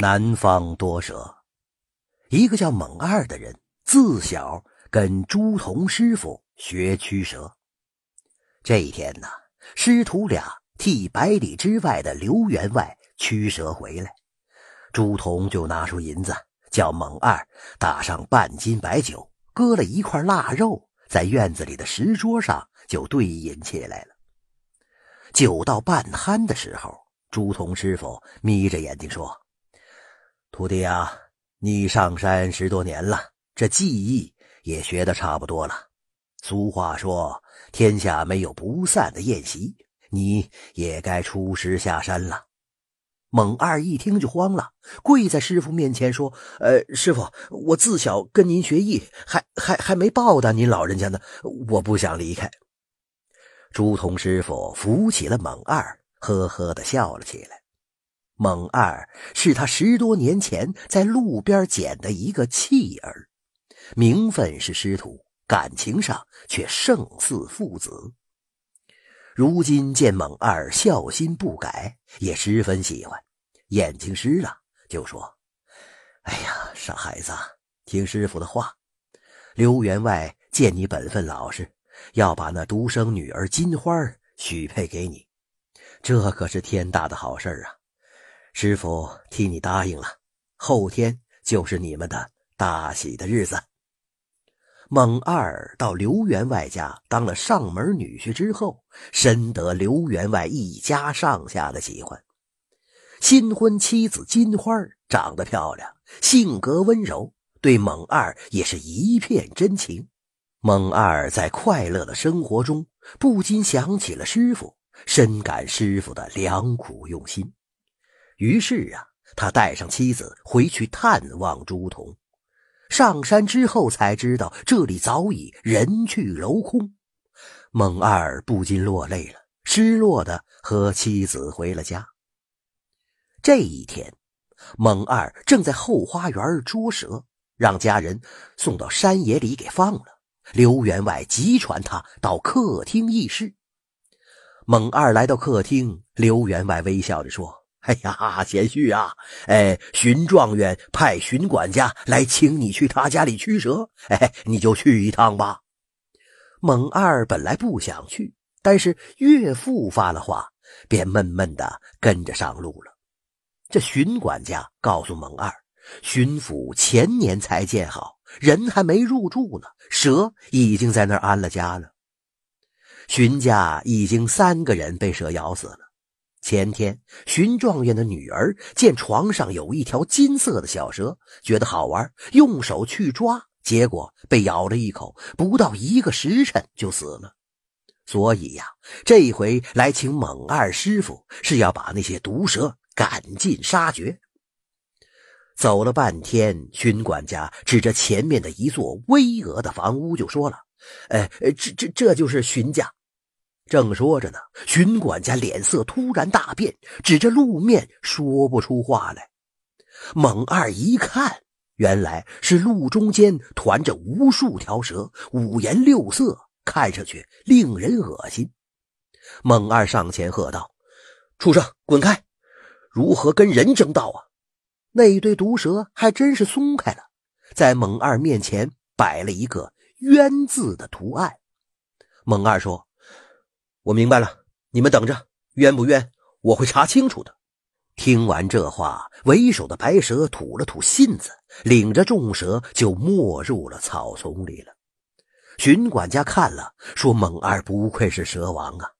南方多蛇，一个叫蒙二的人，自小跟朱仝师傅学驱蛇。这一天呢，师徒俩替百里之外的刘员外驱蛇回来，朱仝就拿出银子，叫蒙二打上半斤白酒，搁了一块腊肉，在院子里的石桌上就对饮起来了。酒到半酣的时候，朱仝师傅眯着眼睛说。徒弟啊，你上山十多年了，这技艺也学的差不多了。俗话说，天下没有不散的宴席，你也该出师下山了。猛二一听就慌了，跪在师傅面前说：“呃，师傅，我自小跟您学艺，还还还没报答您老人家呢，我不想离开。”朱仝师傅扶起了猛二，呵呵的笑了起来。蒙二是他十多年前在路边捡的一个弃儿，名分是师徒，感情上却胜似父子。如今见蒙二孝心不改，也十分喜欢，眼睛湿了，就说：“哎呀，傻孩子，听师傅的话。刘员外见你本分老实，要把那独生女儿金花许配给你，这可是天大的好事啊！”师傅替你答应了，后天就是你们的大喜的日子。猛二到刘员外家当了上门女婿之后，深得刘员外一家上下的喜欢。新婚妻子金花长得漂亮，性格温柔，对猛二也是一片真情。猛二在快乐的生活中，不禁想起了师傅，深感师傅的良苦用心。于是啊，他带上妻子回去探望朱仝。上山之后才知道，这里早已人去楼空。蒙二不禁落泪了，失落的和妻子回了家。这一天，蒙二正在后花园捉蛇，让家人送到山野里给放了。刘员外急传他到客厅议事。蒙二来到客厅，刘员外微笑着说。哎呀，贤婿啊！哎，荀状元派荀管家来请你去他家里驱蛇，哎，你就去一趟吧。蒙二本来不想去，但是岳父发了话，便闷闷的跟着上路了。这荀管家告诉蒙二，荀府前年才建好，人还没入住呢，蛇已经在那儿安了家了。荀家已经三个人被蛇咬死了。前天，荀状元的女儿见床上有一条金色的小蛇，觉得好玩，用手去抓，结果被咬了一口，不到一个时辰就死了。所以呀，这回来请猛二师傅是要把那些毒蛇赶尽杀绝。走了半天，荀管家指着前面的一座巍峨的房屋就说了：“哎，这这这就是荀家。”正说着呢，荀管家脸色突然大变，指着路面说不出话来。猛二一看，原来是路中间团着无数条蛇，五颜六色，看上去令人恶心。猛二上前喝道：“畜生，滚开！如何跟人争道啊？”那一堆毒蛇还真是松开了，在猛二面前摆了一个“冤”字的图案。猛二说。我明白了，你们等着，冤不冤，我会查清楚的。听完这话，为首的白蛇吐了吐信子，领着众蛇就没入了草丛里了。荀管家看了，说：“猛二不愧是蛇王啊。”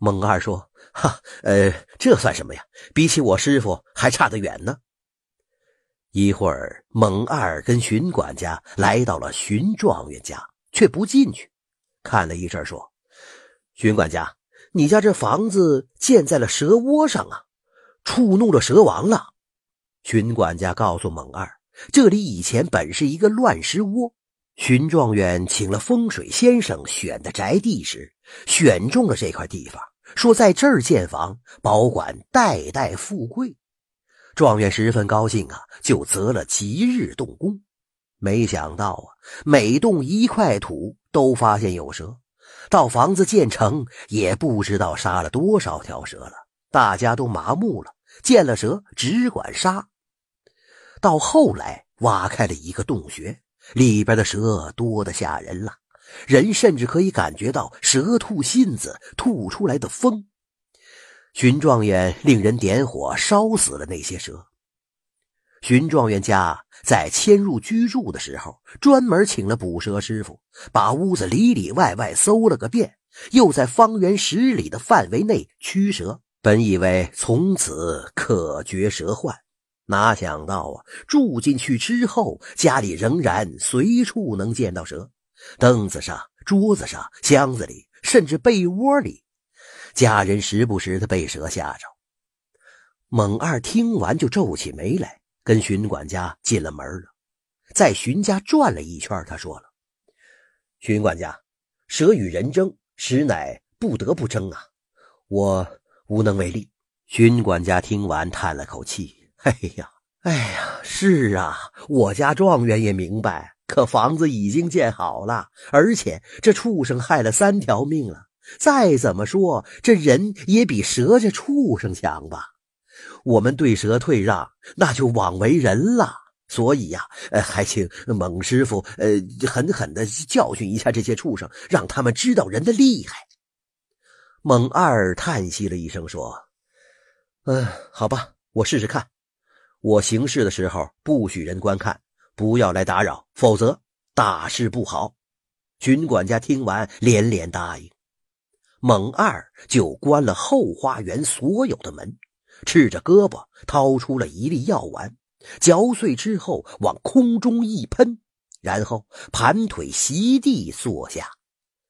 猛二说：“哈，呃，这算什么呀？比起我师傅还差得远呢。”一会儿，猛二跟荀管家来到了荀状元家，却不进去，看了一阵，说。荀管家，你家这房子建在了蛇窝上啊，触怒了蛇王了。荀管家告诉猛二，这里以前本是一个乱石窝，荀状元请了风水先生选的宅地时，选中了这块地方，说在这儿建房，保管代代富贵。状元十分高兴啊，就择了吉日动工。没想到啊，每动一块土，都发现有蛇。到房子建成，也不知道杀了多少条蛇了。大家都麻木了，见了蛇只管杀。到后来挖开了一个洞穴，里边的蛇多得吓人了，人甚至可以感觉到蛇吐信子吐出来的风。荀状元令人点火烧死了那些蛇。荀状元家在迁入居住的时候，专门请了捕蛇师傅，把屋子里里外外搜了个遍，又在方圆十里的范围内驱蛇。本以为从此可绝蛇患，哪想到啊，住进去之后，家里仍然随处能见到蛇，凳子上、桌子上、箱子里，甚至被窝里，家人时不时的被蛇吓着。猛二听完就皱起眉来，跟荀管家进了门了，在荀家转了一圈，他说了：“荀管家，蛇与人争，实乃不得不争啊，我。”无能为力。荀管家听完，叹了口气：“哎呀，哎呀，是啊，我家状元也明白。可房子已经建好了，而且这畜生害了三条命了。再怎么说，这人也比蛇这畜生强吧？我们对蛇退让，那就枉为人了。所以呀，呃，还请猛师傅，呃，狠狠的教训一下这些畜生，让他们知道人的厉害。”猛二叹息了一声，说：“嗯，好吧，我试试看。我行事的时候不许人观看，不要来打扰，否则大事不好。”军管家听完连连答应。猛二就关了后花园所有的门，赤着胳膊掏出了一粒药丸，嚼碎之后往空中一喷，然后盘腿席地坐下。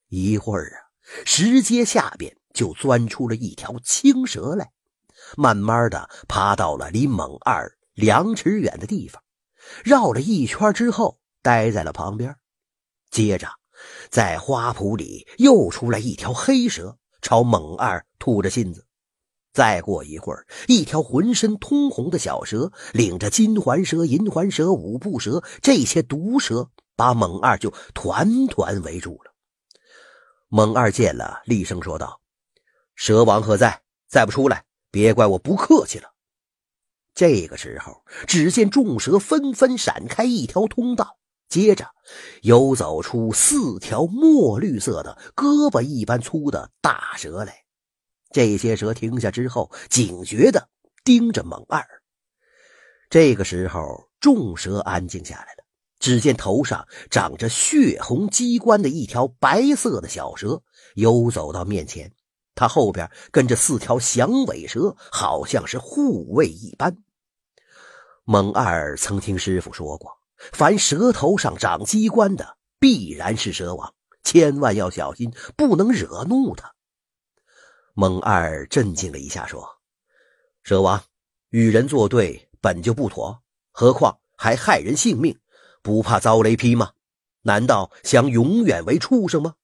一会儿啊，石阶下边。就钻出了一条青蛇来，慢慢的爬到了离猛二两尺远的地方，绕了一圈之后，待在了旁边。接着，在花圃里又出来一条黑蛇，朝猛二吐着信子。再过一会儿，一条浑身通红的小蛇，领着金环蛇、银环蛇、五步蛇这些毒蛇，把猛二就团团围住了。猛二见了，厉声说道。蛇王何在？再不出来，别怪我不客气了。这个时候，只见众蛇纷纷闪开一条通道，接着游走出四条墨绿色的、胳膊一般粗的大蛇来。这些蛇停下之后，警觉的盯着猛二。这个时候，众蛇安静下来了。只见头上长着血红鸡冠的一条白色的小蛇，游走到面前。它后边跟着四条响尾蛇，好像是护卫一般。蒙二曾听师傅说过，凡蛇头上长机关的，必然是蛇王，千万要小心，不能惹怒他。蒙二镇静了一下，说：“蛇王与人作对本就不妥，何况还害人性命，不怕遭雷劈吗？难道想永远为畜生吗？”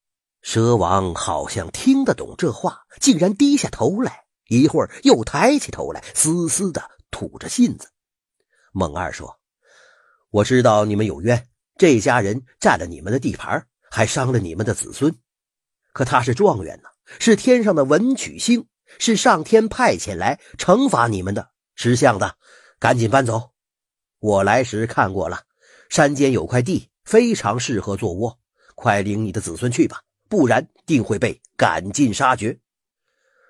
蛇王好像听得懂这话，竟然低下头来，一会儿又抬起头来，嘶嘶的吐着信子。孟二说：“我知道你们有冤，这家人占了你们的地盘，还伤了你们的子孙。可他是状元呢，是天上的文曲星，是上天派遣来惩罚你们的。识相的，赶紧搬走。我来时看过了，山间有块地，非常适合做窝。快领你的子孙去吧。”不然定会被赶尽杀绝。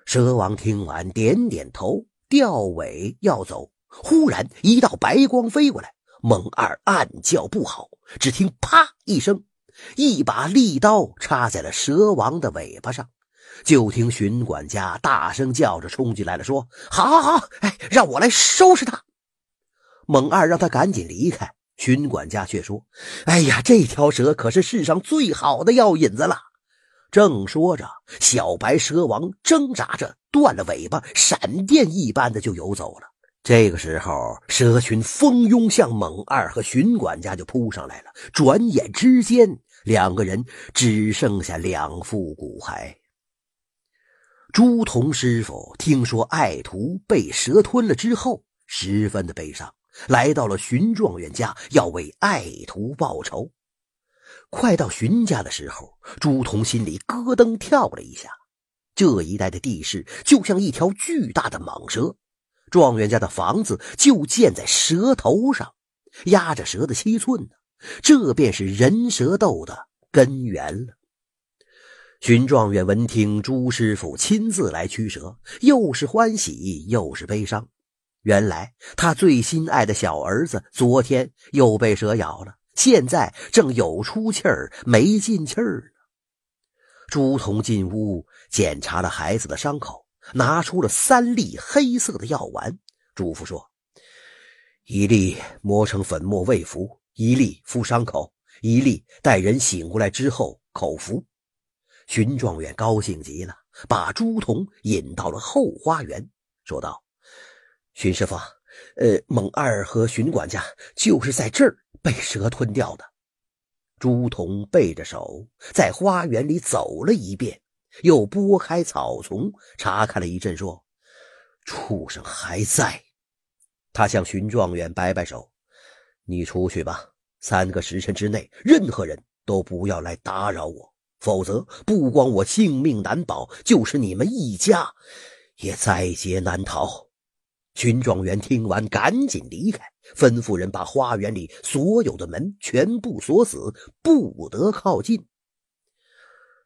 蛇王听完，点点头，掉尾要走。忽然一道白光飞过来，猛二暗叫不好。只听啪一声，一把利刀插在了蛇王的尾巴上。就听巡管家大声叫着冲进来了，说：“好，好，好！哎，让我来收拾他。”猛二让他赶紧离开。巡管家却说：“哎呀，这条蛇可是世上最好的药引子了。”正说着，小白蛇王挣扎着断了尾巴，闪电一般的就游走了。这个时候，蛇群蜂拥向猛二和巡管家就扑上来了。转眼之间，两个人只剩下两副骨骸。朱仝师傅听说爱徒被蛇吞了之后，十分的悲伤，来到了荀状元家，要为爱徒报仇。快到荀家的时候，朱仝心里咯噔跳了一下。这一带的地势就像一条巨大的蟒蛇，状元家的房子就建在蛇头上。压着蛇的七寸呢。这便是人蛇斗的根源了。荀状元闻听朱师傅亲自来驱蛇，又是欢喜又是悲伤。原来他最心爱的小儿子昨天又被蛇咬了，现在正有出气儿没进气儿呢。朱仝进屋检查了孩子的伤口，拿出了三粒黑色的药丸，嘱咐说：“一粒磨成粉末喂服，一粒敷伤口，一粒待人醒过来之后口服。”荀状元高兴极了，把朱仝引到了后花园，说道：“荀师傅，呃，蒙二和荀管家就是在这儿被蛇吞掉的。”朱仝背着手在花园里走了一遍，又拨开草丛查看了一阵，说：“畜生还在。”他向荀状元摆摆手：“你出去吧，三个时辰之内，任何人都不要来打扰我，否则不光我性命难保，就是你们一家也在劫难逃。”荀状元听完，赶紧离开，吩咐人把花园里所有的门全部锁死，不得靠近。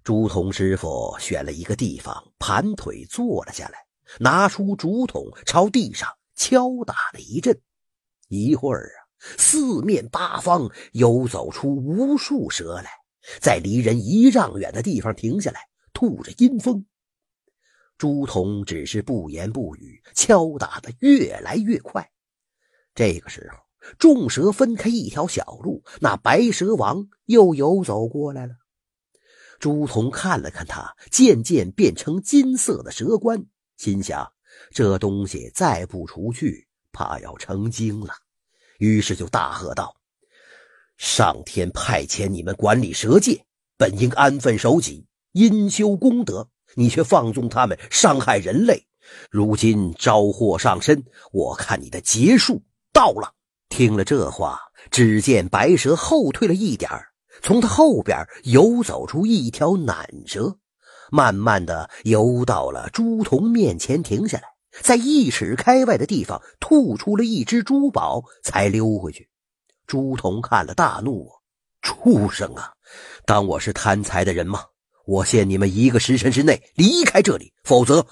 竹筒师傅选了一个地方，盘腿坐了下来，拿出竹筒朝地上敲打了一阵。一会儿啊，四面八方游走出无数蛇来，在离人一丈远的地方停下来，吐着阴风。朱仝只是不言不语，敲打的越来越快。这个时候，众蛇分开一条小路，那白蛇王又游走过来了。朱仝看了看他渐渐变成金色的蛇冠，心想：这东西再不除去，怕要成精了。于是就大喝道：“上天派遣你们管理蛇界，本应安分守己，因修功德。”你却放纵他们伤害人类，如今招祸上身，我看你的劫数到了。听了这话，只见白蛇后退了一点从他后边游走出一条蟒蛇，慢慢的游到了朱仝面前，停下来，在一尺开外的地方吐出了一只珠宝，才溜回去。朱仝看了大怒：“畜生啊，当我是贪财的人吗？”我限你们一个时辰之内离开这里，否则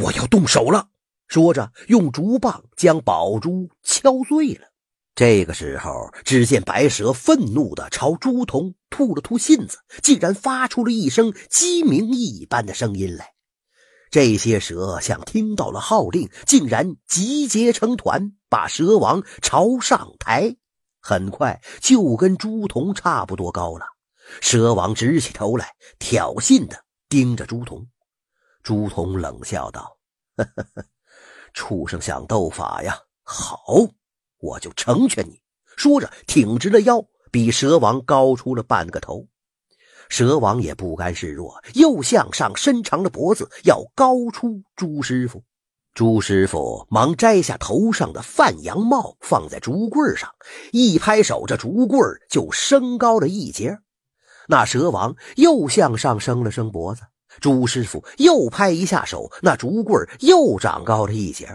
我要动手了。说着，用竹棒将宝珠敲碎了。这个时候，只见白蛇愤怒地朝朱仝吐了吐信子，竟然发出了一声鸡鸣一般的声音来。这些蛇像听到了号令，竟然集结成团，把蛇王朝上抬。很快就跟朱仝差不多高了。蛇王直起头来，挑衅的盯着朱仝。朱仝冷笑道：“呵呵呵，畜生想斗法呀？好，我就成全你。”说着，挺直了腰，比蛇王高出了半个头。蛇王也不甘示弱，又向上伸长了脖子，要高出朱师傅。朱师傅忙摘下头上的范阳帽，放在竹棍上，一拍手，这竹棍就升高了一截。那蛇王又向上升了升脖子，朱师傅又拍一下手，那竹棍又长高了一截。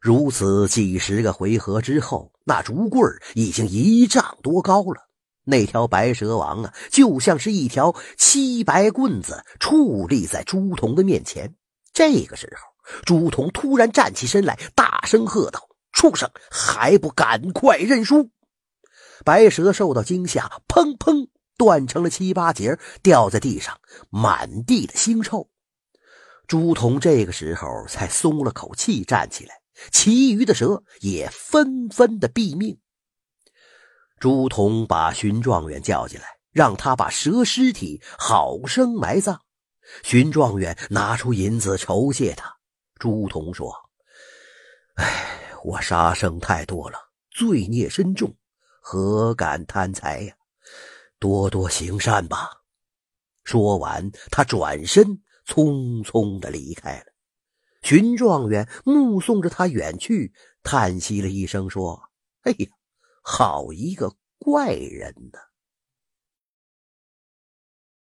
如此几十个回合之后，那竹棍已经一丈多高了。那条白蛇王啊，就像是一条七白棍子矗立在朱仝的面前。这个时候，朱仝突然站起身来，大声喝道：“畜生，还不赶快认输！”白蛇受到惊吓，砰砰。断成了七八节，掉在地上，满地的腥臭。朱仝这个时候才松了口气，站起来，其余的蛇也纷纷的毙命。朱仝把荀状元叫进来，让他把蛇尸体好生埋葬。荀状元拿出银子酬谢他。朱仝说：“哎，我杀生太多了，罪孽深重，何敢贪财呀？”多多行善吧。说完，他转身匆匆的离开了。荀状元目送着他远去，叹息了一声，说：“哎呀，好一个怪人呐！”